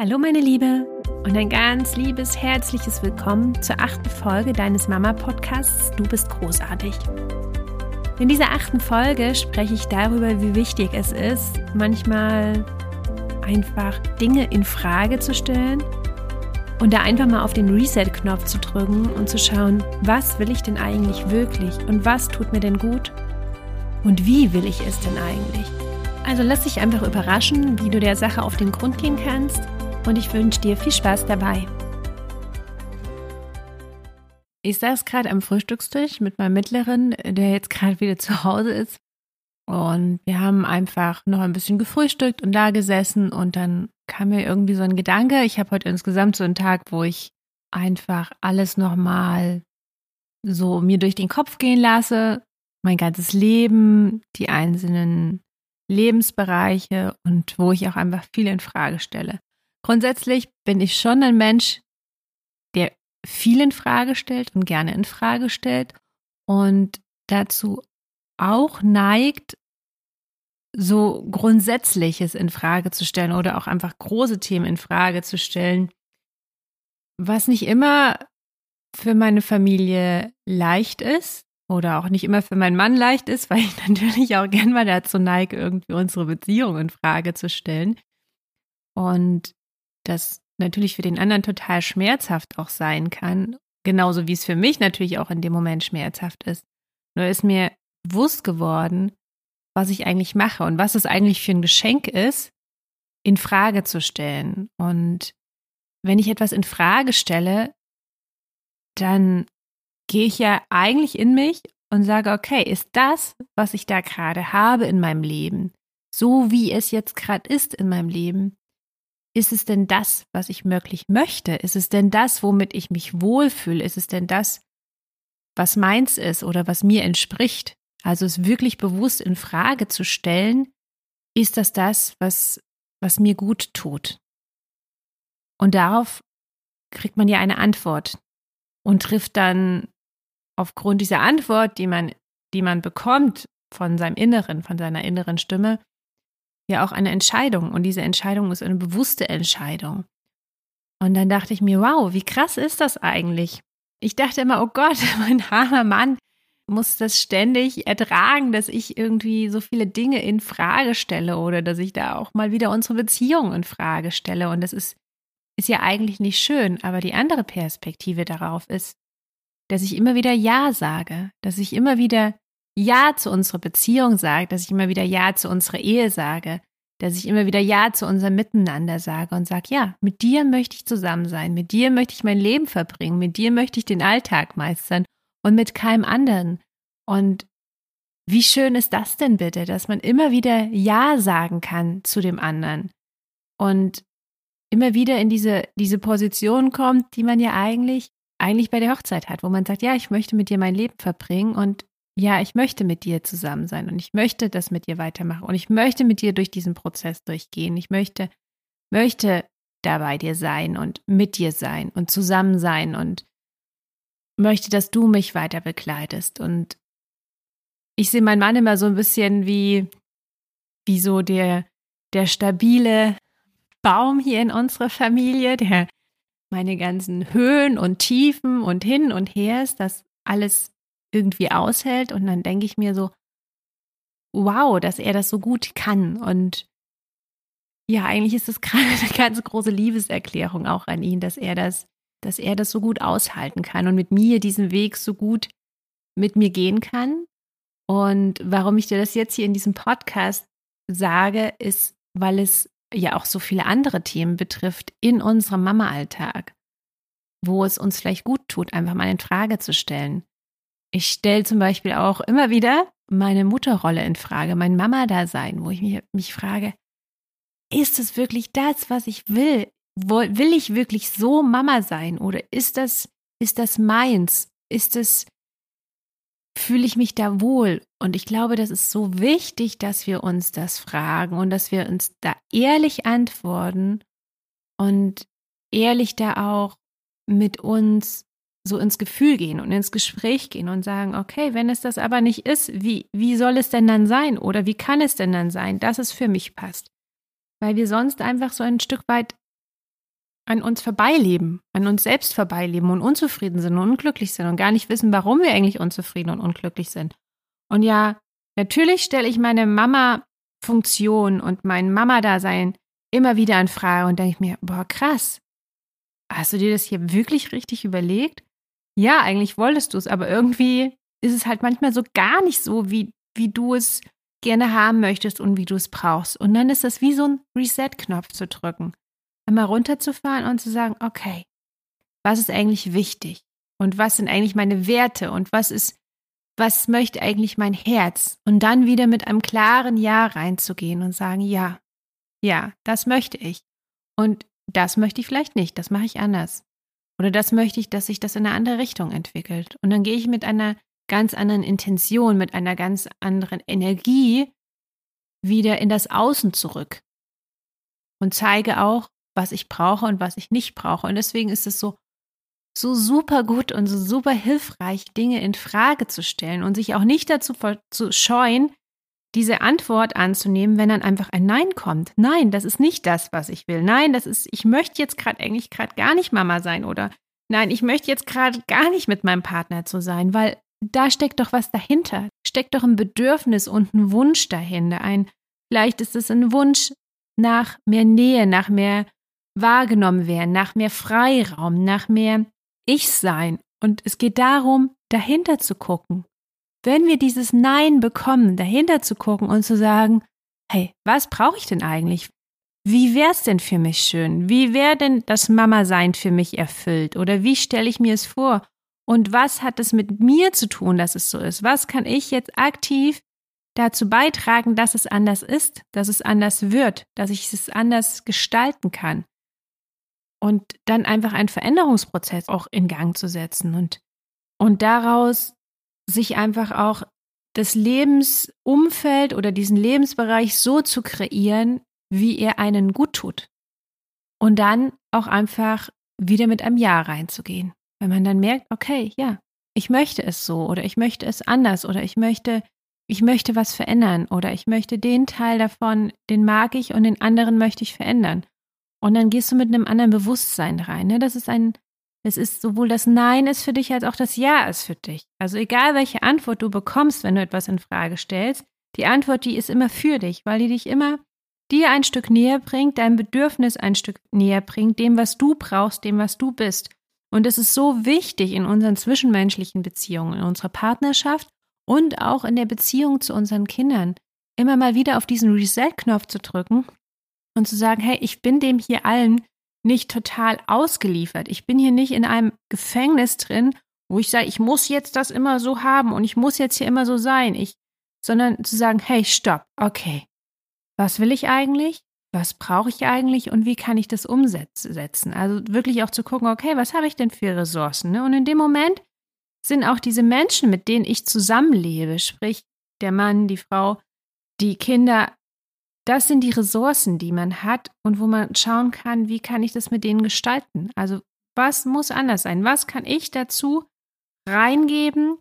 Hallo meine Liebe und ein ganz liebes, herzliches Willkommen zur achten Folge deines Mama-Podcasts Du bist großartig. In dieser achten Folge spreche ich darüber, wie wichtig es ist, manchmal einfach Dinge in Frage zu stellen und da einfach mal auf den Reset-Knopf zu drücken und zu schauen, was will ich denn eigentlich wirklich und was tut mir denn gut und wie will ich es denn eigentlich. Also lass dich einfach überraschen, wie du der Sache auf den Grund gehen kannst und ich wünsche dir viel Spaß dabei. Ich saß gerade am Frühstückstisch mit meinem Mittleren, der jetzt gerade wieder zu Hause ist. Und wir haben einfach noch ein bisschen gefrühstückt und da gesessen und dann kam mir irgendwie so ein Gedanke. Ich habe heute insgesamt so einen Tag, wo ich einfach alles nochmal so mir durch den Kopf gehen lasse. Mein ganzes Leben, die einzelnen Lebensbereiche und wo ich auch einfach viel in Frage stelle. Grundsätzlich bin ich schon ein Mensch, der viel in Frage stellt und gerne in Frage stellt und dazu auch neigt, so Grundsätzliches in Frage zu stellen oder auch einfach große Themen in Frage zu stellen, was nicht immer für meine Familie leicht ist oder auch nicht immer für meinen Mann leicht ist, weil ich natürlich auch gern mal dazu neige, irgendwie unsere Beziehung in Frage zu stellen. Und das natürlich für den anderen total schmerzhaft auch sein kann, genauso wie es für mich natürlich auch in dem Moment schmerzhaft ist. Nur ist mir bewusst geworden, was ich eigentlich mache und was es eigentlich für ein Geschenk ist, in Frage zu stellen. Und wenn ich etwas in Frage stelle, dann gehe ich ja eigentlich in mich und sage, okay, ist das, was ich da gerade habe in meinem Leben, so wie es jetzt gerade ist in meinem Leben, ist es denn das, was ich wirklich möchte? Ist es denn das, womit ich mich wohlfühle? Ist es denn das, was meins ist oder was mir entspricht? Also es wirklich bewusst in Frage zu stellen, ist das das, was, was mir gut tut? Und darauf kriegt man ja eine Antwort und trifft dann aufgrund dieser Antwort, die man, die man bekommt von seinem Inneren, von seiner inneren Stimme, ja auch eine Entscheidung und diese Entscheidung ist eine bewusste Entscheidung. Und dann dachte ich mir, wow, wie krass ist das eigentlich? Ich dachte immer, oh Gott, mein armer Mann muss das ständig ertragen, dass ich irgendwie so viele Dinge in Frage stelle oder dass ich da auch mal wieder unsere Beziehung in Frage stelle. Und das ist, ist ja eigentlich nicht schön, aber die andere Perspektive darauf ist, dass ich immer wieder Ja sage, dass ich immer wieder ja zu unserer Beziehung sage, dass ich immer wieder Ja zu unserer Ehe sage, dass ich immer wieder Ja zu unserem Miteinander sage und sage, ja, mit dir möchte ich zusammen sein, mit dir möchte ich mein Leben verbringen, mit dir möchte ich den Alltag meistern und mit keinem anderen. Und wie schön ist das denn bitte, dass man immer wieder Ja sagen kann zu dem anderen und immer wieder in diese, diese Position kommt, die man ja eigentlich, eigentlich bei der Hochzeit hat, wo man sagt, ja, ich möchte mit dir mein Leben verbringen und ja, ich möchte mit dir zusammen sein und ich möchte das mit dir weitermachen und ich möchte mit dir durch diesen Prozess durchgehen. Ich möchte, möchte da bei dir sein und mit dir sein und zusammen sein und möchte, dass du mich weiter begleitest. Und ich sehe meinen Mann immer so ein bisschen wie, wie so der, der stabile Baum hier in unserer Familie, der meine ganzen Höhen und Tiefen und hin und her ist, das alles irgendwie aushält. Und dann denke ich mir so, wow, dass er das so gut kann. Und ja, eigentlich ist das gerade eine ganz große Liebeserklärung auch an ihn, dass er das, dass er das so gut aushalten kann und mit mir diesen Weg so gut mit mir gehen kann. Und warum ich dir das jetzt hier in diesem Podcast sage, ist, weil es ja auch so viele andere Themen betrifft in unserem Mama-Alltag, wo es uns vielleicht gut tut, einfach mal in Frage zu stellen. Ich stelle zum Beispiel auch immer wieder meine Mutterrolle in Frage, mein Mama-Dasein, wo ich mich, mich frage, ist es wirklich das, was ich will? Will ich wirklich so Mama sein? Oder ist das, ist das meins? Ist es, fühle ich mich da wohl? Und ich glaube, das ist so wichtig, dass wir uns das fragen und dass wir uns da ehrlich antworten und ehrlich da auch mit uns so ins Gefühl gehen und ins Gespräch gehen und sagen, okay, wenn es das aber nicht ist, wie, wie soll es denn dann sein oder wie kann es denn dann sein, dass es für mich passt? Weil wir sonst einfach so ein Stück weit an uns vorbeileben, an uns selbst vorbeileben und unzufrieden sind und unglücklich sind und gar nicht wissen, warum wir eigentlich unzufrieden und unglücklich sind. Und ja, natürlich stelle ich meine Mama-Funktion und mein Mama-Dasein immer wieder in Frage und denke mir, boah, krass. Hast du dir das hier wirklich richtig überlegt? Ja, eigentlich wolltest du es, aber irgendwie ist es halt manchmal so gar nicht so, wie, wie du es gerne haben möchtest und wie du es brauchst. Und dann ist das wie so ein Reset-Knopf zu drücken. Einmal runterzufahren und zu sagen, okay, was ist eigentlich wichtig? Und was sind eigentlich meine Werte? Und was ist, was möchte eigentlich mein Herz? Und dann wieder mit einem klaren Ja reinzugehen und sagen, ja, ja, das möchte ich. Und das möchte ich vielleicht nicht, das mache ich anders. Oder das möchte ich, dass sich das in eine andere Richtung entwickelt. Und dann gehe ich mit einer ganz anderen Intention, mit einer ganz anderen Energie wieder in das Außen zurück. Und zeige auch, was ich brauche und was ich nicht brauche. Und deswegen ist es so, so super gut und so super hilfreich, Dinge in Frage zu stellen und sich auch nicht dazu zu scheuen, diese Antwort anzunehmen, wenn dann einfach ein Nein kommt. Nein, das ist nicht das, was ich will. Nein, das ist, ich möchte jetzt gerade eigentlich gerade gar nicht Mama sein oder nein, ich möchte jetzt gerade gar nicht mit meinem Partner zu sein, weil da steckt doch was dahinter. Steckt doch ein Bedürfnis und ein Wunsch dahinter. Ein, vielleicht ist es ein Wunsch nach mehr Nähe, nach mehr wahrgenommen werden, nach mehr Freiraum, nach mehr Ich-Sein. Und es geht darum, dahinter zu gucken wenn wir dieses Nein bekommen, dahinter zu gucken und zu sagen, hey, was brauche ich denn eigentlich? Wie wäre es denn für mich schön? Wie wäre denn das Mama-Sein für mich erfüllt? Oder wie stelle ich mir es vor? Und was hat es mit mir zu tun, dass es so ist? Was kann ich jetzt aktiv dazu beitragen, dass es anders ist, dass es anders wird, dass ich es anders gestalten kann? Und dann einfach einen Veränderungsprozess auch in Gang zu setzen und, und daraus sich einfach auch das Lebensumfeld oder diesen Lebensbereich so zu kreieren, wie er einen gut tut. Und dann auch einfach wieder mit einem Ja reinzugehen. Wenn man dann merkt, okay, ja, ich möchte es so oder ich möchte es anders oder ich möchte, ich möchte was verändern oder ich möchte den Teil davon, den mag ich und den anderen möchte ich verändern. Und dann gehst du mit einem anderen Bewusstsein rein. Ne? Das ist ein, es ist sowohl das Nein ist für dich als auch das Ja ist für dich. Also egal welche Antwort du bekommst, wenn du etwas in Frage stellst, die Antwort, die ist immer für dich, weil die dich immer dir ein Stück näher bringt, dein Bedürfnis ein Stück näher bringt, dem, was du brauchst, dem, was du bist. Und es ist so wichtig in unseren zwischenmenschlichen Beziehungen, in unserer Partnerschaft und auch in der Beziehung zu unseren Kindern, immer mal wieder auf diesen Reset-Knopf zu drücken und zu sagen, hey, ich bin dem hier allen nicht total ausgeliefert. Ich bin hier nicht in einem Gefängnis drin, wo ich sage, ich muss jetzt das immer so haben und ich muss jetzt hier immer so sein. Ich, sondern zu sagen, hey, stopp, okay. Was will ich eigentlich? Was brauche ich eigentlich und wie kann ich das umsetzen? Also wirklich auch zu gucken, okay, was habe ich denn für Ressourcen? Ne? Und in dem Moment sind auch diese Menschen, mit denen ich zusammenlebe, sprich der Mann, die Frau, die Kinder, das sind die Ressourcen, die man hat und wo man schauen kann, wie kann ich das mit denen gestalten? Also was muss anders sein? Was kann ich dazu reingeben,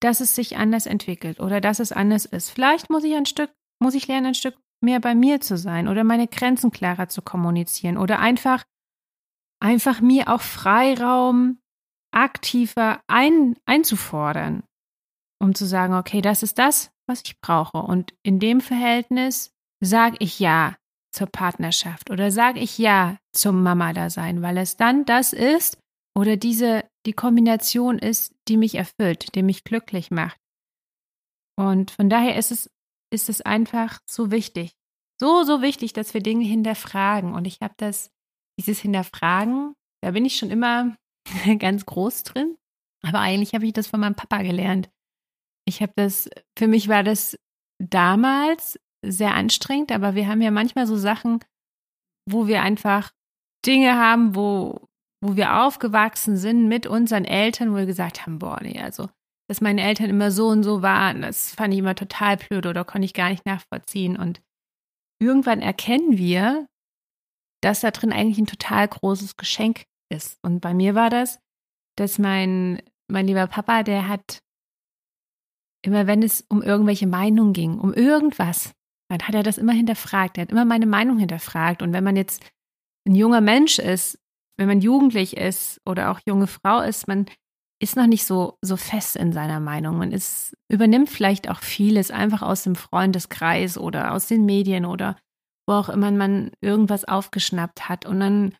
dass es sich anders entwickelt oder dass es anders ist? Vielleicht muss ich ein Stück, muss ich lernen, ein Stück mehr bei mir zu sein oder meine Grenzen klarer zu kommunizieren oder einfach, einfach mir auch Freiraum aktiver ein, einzufordern, um zu sagen, okay, das ist das, was ich brauche. Und in dem Verhältnis sage ich ja zur Partnerschaft oder sage ich ja zum Mama-Dasein, weil es dann das ist oder diese, die Kombination ist, die mich erfüllt, die mich glücklich macht. Und von daher ist es, ist es einfach so wichtig, so, so wichtig, dass wir Dinge hinterfragen. Und ich habe das, dieses Hinterfragen, da bin ich schon immer ganz groß drin. Aber eigentlich habe ich das von meinem Papa gelernt. Ich habe das, für mich war das damals sehr anstrengend, aber wir haben ja manchmal so Sachen, wo wir einfach Dinge haben, wo, wo wir aufgewachsen sind mit unseren Eltern, wo wir gesagt haben, boah, nee, also, dass meine Eltern immer so und so waren, das fand ich immer total blöd oder konnte ich gar nicht nachvollziehen. Und irgendwann erkennen wir, dass da drin eigentlich ein total großes Geschenk ist. Und bei mir war das, dass mein, mein lieber Papa, der hat immer, wenn es um irgendwelche Meinungen ging, um irgendwas, dann hat er das immer hinterfragt. Er hat immer meine Meinung hinterfragt. Und wenn man jetzt ein junger Mensch ist, wenn man jugendlich ist oder auch junge Frau ist, man ist noch nicht so, so fest in seiner Meinung. Man ist, übernimmt vielleicht auch vieles einfach aus dem Freundeskreis oder aus den Medien oder wo auch immer man irgendwas aufgeschnappt hat. Und dann,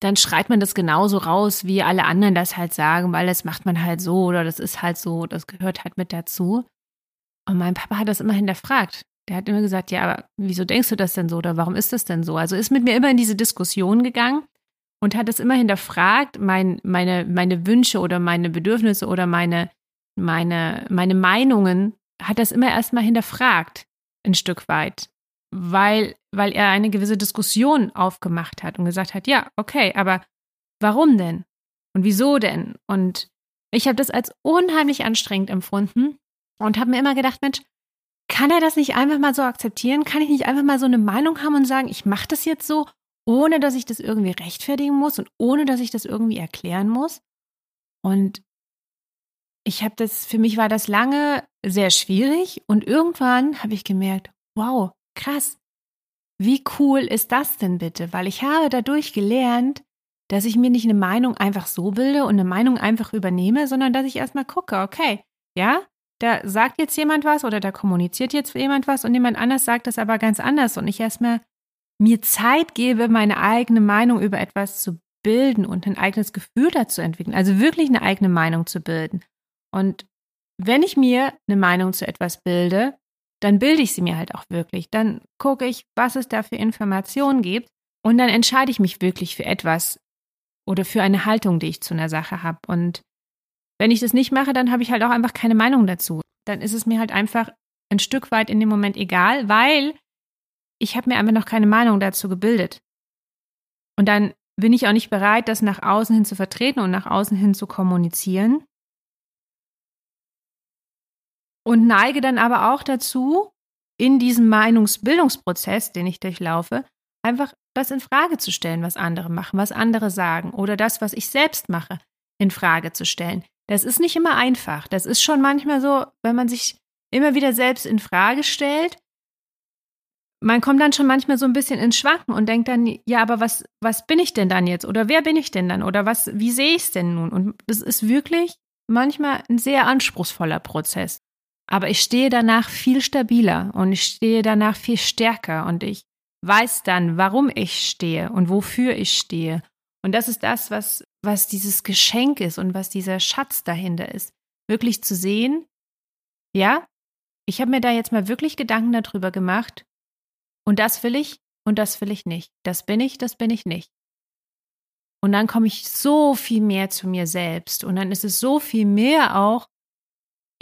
dann schreit man das genauso raus, wie alle anderen das halt sagen, weil das macht man halt so oder das ist halt so, das gehört halt mit dazu. Und mein Papa hat das immer hinterfragt. Der hat immer gesagt, ja, aber wieso denkst du das denn so oder warum ist das denn so? Also ist mit mir immer in diese Diskussion gegangen und hat es immer hinterfragt, mein, meine, meine Wünsche oder meine Bedürfnisse oder meine, meine, meine Meinungen, hat das immer erstmal hinterfragt, ein Stück weit, weil, weil er eine gewisse Diskussion aufgemacht hat und gesagt hat, ja, okay, aber warum denn? Und wieso denn? Und ich habe das als unheimlich anstrengend empfunden und habe mir immer gedacht, Mensch, kann er das nicht einfach mal so akzeptieren? Kann ich nicht einfach mal so eine Meinung haben und sagen, ich mache das jetzt so ohne dass ich das irgendwie rechtfertigen muss und ohne dass ich das irgendwie erklären muss. Und ich habe das, für mich war das lange sehr schwierig und irgendwann habe ich gemerkt, wow, krass, wie cool ist das denn bitte? Weil ich habe dadurch gelernt, dass ich mir nicht eine Meinung einfach so bilde und eine Meinung einfach übernehme, sondern dass ich erstmal gucke, okay, ja, da sagt jetzt jemand was oder da kommuniziert jetzt jemand was und jemand anders sagt das aber ganz anders und ich erstmal mir Zeit gebe, meine eigene Meinung über etwas zu bilden und ein eigenes Gefühl dazu entwickeln, also wirklich eine eigene Meinung zu bilden. Und wenn ich mir eine Meinung zu etwas bilde, dann bilde ich sie mir halt auch wirklich. Dann gucke ich, was es da für Informationen gibt und dann entscheide ich mich wirklich für etwas oder für eine Haltung, die ich zu einer Sache habe. Und wenn ich das nicht mache, dann habe ich halt auch einfach keine Meinung dazu. Dann ist es mir halt einfach ein Stück weit in dem Moment egal, weil ich habe mir einfach noch keine Meinung dazu gebildet. Und dann bin ich auch nicht bereit, das nach außen hin zu vertreten und nach außen hin zu kommunizieren. Und neige dann aber auch dazu, in diesem Meinungsbildungsprozess, den ich durchlaufe, einfach das in Frage zu stellen, was andere machen, was andere sagen oder das, was ich selbst mache, in Frage zu stellen. Das ist nicht immer einfach. Das ist schon manchmal so, wenn man sich immer wieder selbst in Frage stellt man kommt dann schon manchmal so ein bisschen ins Schwanken und denkt dann, ja, aber was, was bin ich denn dann jetzt? Oder wer bin ich denn dann? Oder was, wie sehe ich es denn nun? Und das ist wirklich manchmal ein sehr anspruchsvoller Prozess. Aber ich stehe danach viel stabiler und ich stehe danach viel stärker und ich weiß dann, warum ich stehe und wofür ich stehe. Und das ist das, was, was dieses Geschenk ist und was dieser Schatz dahinter ist. Wirklich zu sehen, ja, ich habe mir da jetzt mal wirklich Gedanken darüber gemacht, und das will ich und das will ich nicht. Das bin ich, das bin ich nicht. Und dann komme ich so viel mehr zu mir selbst. Und dann ist es so viel mehr auch,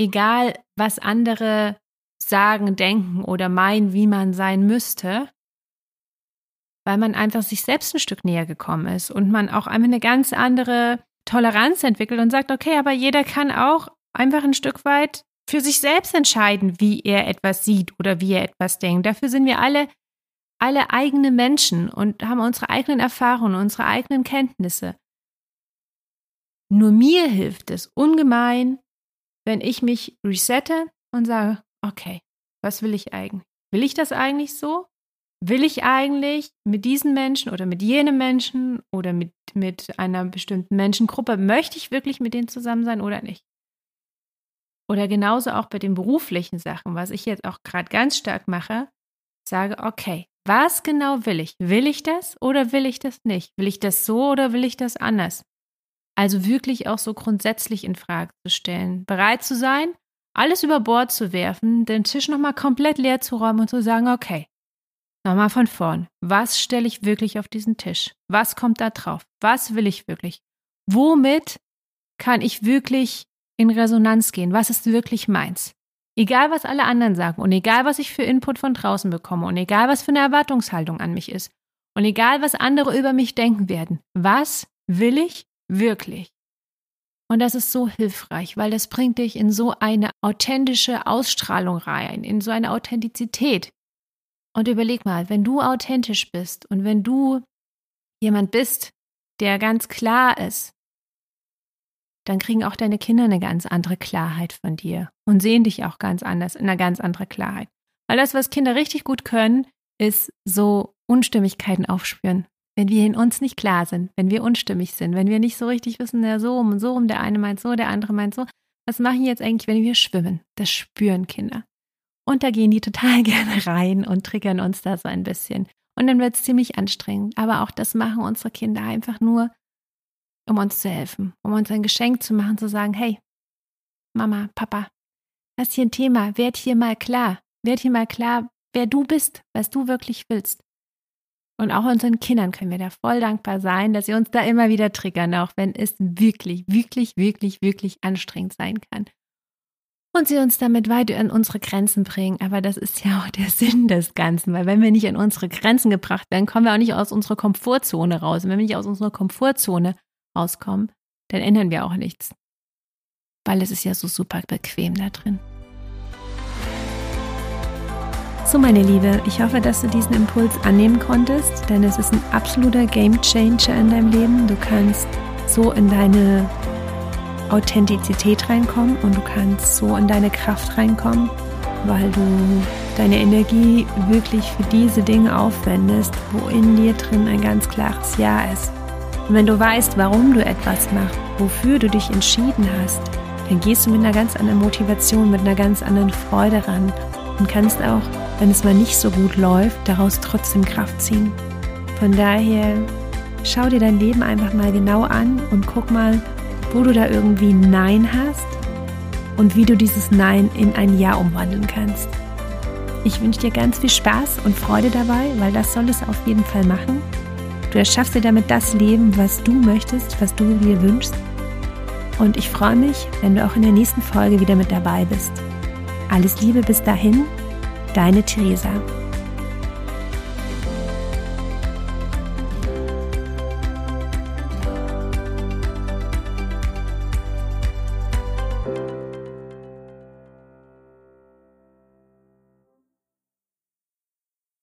egal was andere sagen, denken oder meinen, wie man sein müsste, weil man einfach sich selbst ein Stück näher gekommen ist und man auch einfach eine ganz andere Toleranz entwickelt und sagt, okay, aber jeder kann auch einfach ein Stück weit für sich selbst entscheiden, wie er etwas sieht oder wie er etwas denkt. Dafür sind wir alle, alle eigene Menschen und haben unsere eigenen Erfahrungen, unsere eigenen Kenntnisse. Nur mir hilft es ungemein, wenn ich mich resette und sage, okay, was will ich eigentlich? Will ich das eigentlich so? Will ich eigentlich mit diesen Menschen oder mit jenem Menschen oder mit, mit einer bestimmten Menschengruppe, möchte ich wirklich mit denen zusammen sein oder nicht? Oder genauso auch bei den beruflichen Sachen, was ich jetzt auch gerade ganz stark mache, sage, okay, was genau will ich? Will ich das oder will ich das nicht? Will ich das so oder will ich das anders? Also wirklich auch so grundsätzlich in Frage zu stellen, bereit zu sein, alles über Bord zu werfen, den Tisch nochmal komplett leer zu räumen und zu sagen, okay, nochmal von vorn. Was stelle ich wirklich auf diesen Tisch? Was kommt da drauf? Was will ich wirklich? Womit kann ich wirklich in Resonanz gehen. Was ist wirklich meins? Egal, was alle anderen sagen und egal, was ich für Input von draußen bekomme und egal, was für eine Erwartungshaltung an mich ist und egal, was andere über mich denken werden, was will ich wirklich? Und das ist so hilfreich, weil das bringt dich in so eine authentische Ausstrahlung rein, in so eine Authentizität. Und überleg mal, wenn du authentisch bist und wenn du jemand bist, der ganz klar ist, dann kriegen auch deine Kinder eine ganz andere Klarheit von dir und sehen dich auch ganz anders, in einer ganz anderen Klarheit. Weil das, was Kinder richtig gut können, ist so Unstimmigkeiten aufspüren. wenn wir in uns nicht klar sind, wenn wir unstimmig sind, wenn wir nicht so richtig wissen, der so rum und so rum, der eine meint so, der andere meint so, was machen jetzt eigentlich, wenn wir schwimmen? Das spüren Kinder. Und da gehen die total gerne rein und triggern uns da so ein bisschen. Und dann wird es ziemlich anstrengend. Aber auch das machen unsere Kinder einfach nur, um uns zu helfen, um uns ein Geschenk zu machen, zu sagen, hey, Mama, Papa, hast hier ein Thema, werd hier mal klar, werd hier mal klar, wer du bist, was du wirklich willst. Und auch unseren Kindern können wir da voll dankbar sein, dass sie uns da immer wieder triggern, auch wenn es wirklich, wirklich, wirklich, wirklich anstrengend sein kann. Und sie uns damit weit an unsere Grenzen bringen. Aber das ist ja auch der Sinn des Ganzen, weil wenn wir nicht an unsere Grenzen gebracht werden, kommen wir auch nicht aus unserer Komfortzone raus. Und wenn wir nicht aus unserer Komfortzone rauskommen, dann ändern wir auch nichts. Weil es ist ja so super bequem da drin. So, meine Liebe, ich hoffe, dass du diesen Impuls annehmen konntest, denn es ist ein absoluter Game Changer in deinem Leben. Du kannst so in deine Authentizität reinkommen und du kannst so in deine Kraft reinkommen, weil du deine Energie wirklich für diese Dinge aufwendest, wo in dir drin ein ganz klares Ja ist. Und wenn du weißt, warum du etwas machst, wofür du dich entschieden hast, dann gehst du mit einer ganz anderen Motivation, mit einer ganz anderen Freude ran und kannst auch wenn es mal nicht so gut läuft, daraus trotzdem Kraft ziehen. Von daher schau dir dein Leben einfach mal genau an und guck mal, wo du da irgendwie Nein hast und wie du dieses Nein in ein Ja umwandeln kannst. Ich wünsche dir ganz viel Spaß und Freude dabei, weil das soll es auf jeden Fall machen. Du erschaffst dir damit das Leben, was du möchtest, was du dir wünschst. Und ich freue mich, wenn du auch in der nächsten Folge wieder mit dabei bist. Alles Liebe bis dahin Deine Theresa.